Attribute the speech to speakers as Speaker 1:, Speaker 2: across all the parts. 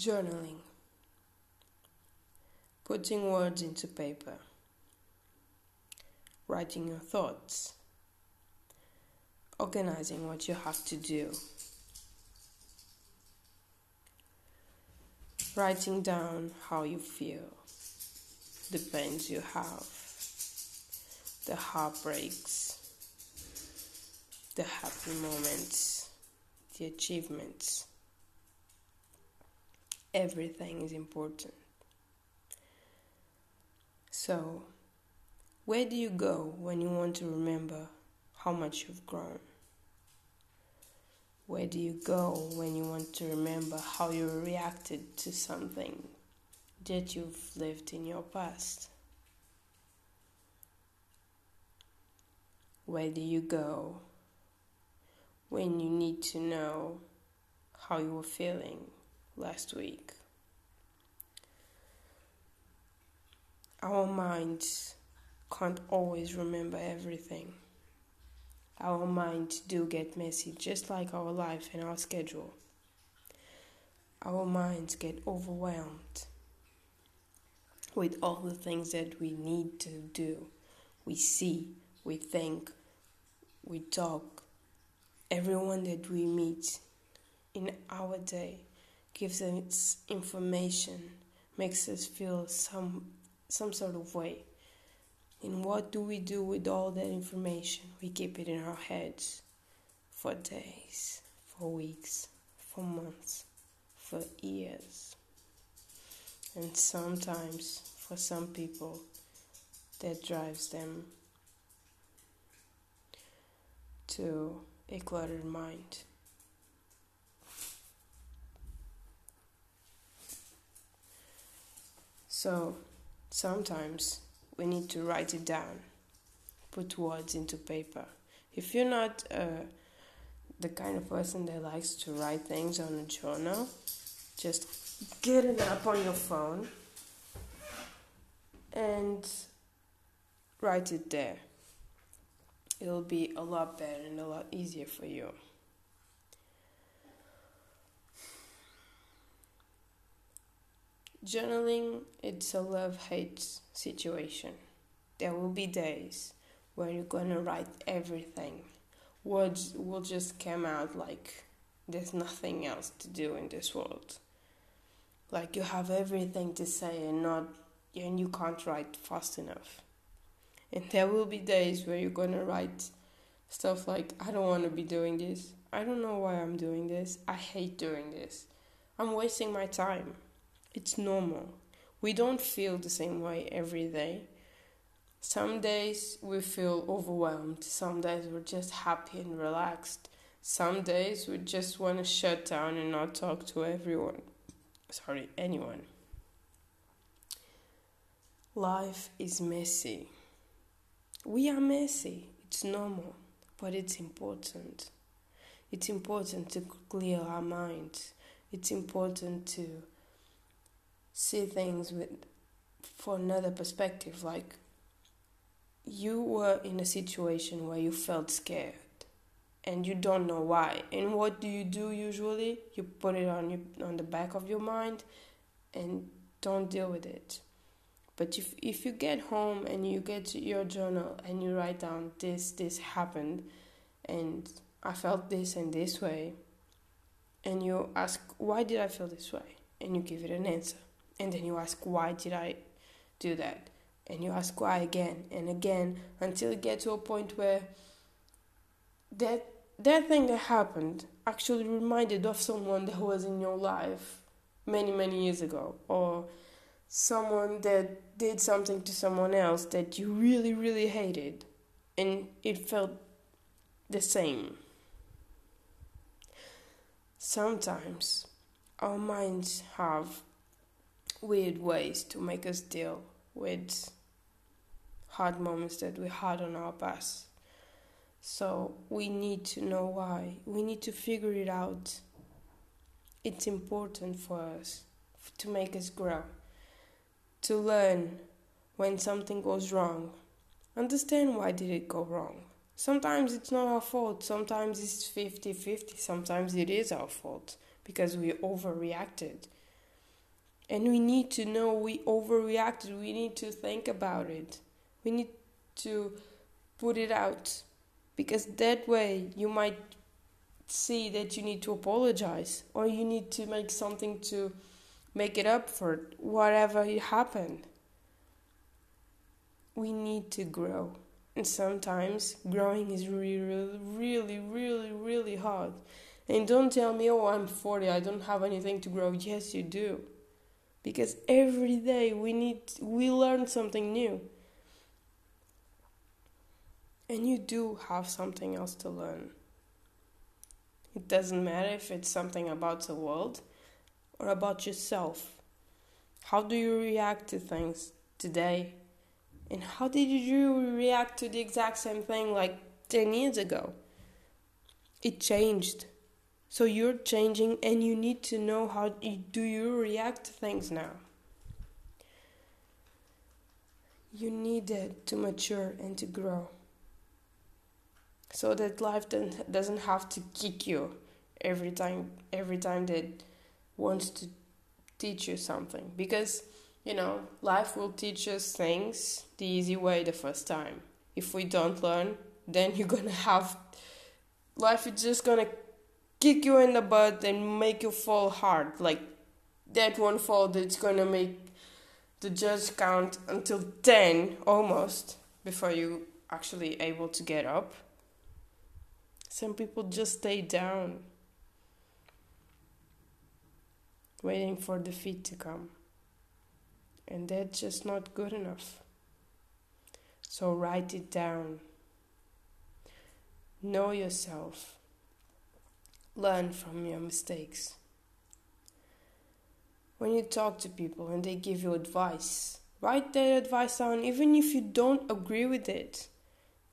Speaker 1: Journaling. Putting words into paper. Writing your thoughts. Organizing what you have to do. Writing down how you feel, the pains you have, the heartbreaks, the happy moments, the achievements everything is important. So, where do you go when you want to remember how much you've grown? Where do you go when you want to remember how you reacted to something that you've lived in your past? Where do you go when you need to know how you were feeling? Last week. Our minds can't always remember everything. Our minds do get messy, just like our life and our schedule. Our minds get overwhelmed with all the things that we need to do. We see, we think, we talk. Everyone that we meet in our day gives us information, makes us feel some some sort of way. And what do we do with all that information? We keep it in our heads for days, for weeks, for months, for years. And sometimes, for some people, that drives them to a cluttered mind. So sometimes we need to write it down, put words into paper. If you're not uh, the kind of person that likes to write things on a journal, just get it up on your phone and write it there. It'll be a lot better and a lot easier for you. Journaling it's a love hate situation. There will be days where you're gonna write everything. Words will just come out like there's nothing else to do in this world. Like you have everything to say and not and you can't write fast enough. And there will be days where you're gonna write stuff like I don't wanna be doing this. I don't know why I'm doing this. I hate doing this. I'm wasting my time. It's normal. We don't feel the same way every day. Some days we feel overwhelmed, some days we're just happy and relaxed. Some days we just want to shut down and not talk to everyone. Sorry, anyone. Life is messy. We are messy. It's normal, but it's important. It's important to clear our minds. It's important to see things with for another perspective like you were in a situation where you felt scared and you don't know why. And what do you do usually? You put it on you on the back of your mind and don't deal with it. But if if you get home and you get your journal and you write down this this happened and I felt this and this way and you ask why did I feel this way? and you give it an answer and then you ask why did i do that? And you ask why again? And again until you get to a point where that that thing that happened actually reminded of someone that was in your life many many years ago or someone that did something to someone else that you really really hated and it felt the same. Sometimes our minds have weird ways to make us deal with hard moments that we had on our past. So we need to know why. We need to figure it out. It's important for us to make us grow, to learn when something goes wrong. Understand why did it go wrong. Sometimes it's not our fault. Sometimes it's 50-50. Sometimes it is our fault because we overreacted And we need to know we overreacted. We need to think about it. We need to put it out. Because that way you might see that you need to apologize or you need to make something to make it up for whatever happened. We need to grow. And sometimes growing is really, really, really, really hard. And don't tell me, oh, I'm 40, I don't have anything to grow. Yes, you do. Because every day we need, we learn something new. And you do have something else to learn. It doesn't matter if it's something about the world or about yourself. How do you react to things today? And how did you react to the exact same thing like 10 years ago? It changed. So you're changing and you need to know how do you react to things now. You need it to mature and to grow. So that life doesn't have to kick you every time every time that wants to teach you something because you know life will teach us things the easy way the first time if we don't learn then you're gonna have life is just gonna kick you in the butt and make you fall hard like that one fall that's gonna make the judge count until 10 almost before you actually able to get up some people just stay down waiting for defeat to come. And that's just not good enough. So write it down. Know yourself. Learn from your mistakes. When you talk to people and they give you advice, write their advice down, even if you don't agree with it.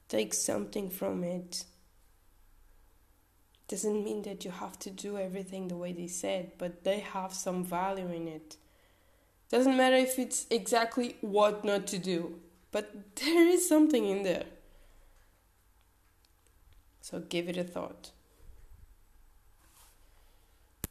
Speaker 1: Take something from it doesn't mean that you have to do everything the way they said, but they have some value in it. Doesn't matter if it's exactly what not to do, but there is something in there. So give it a thought.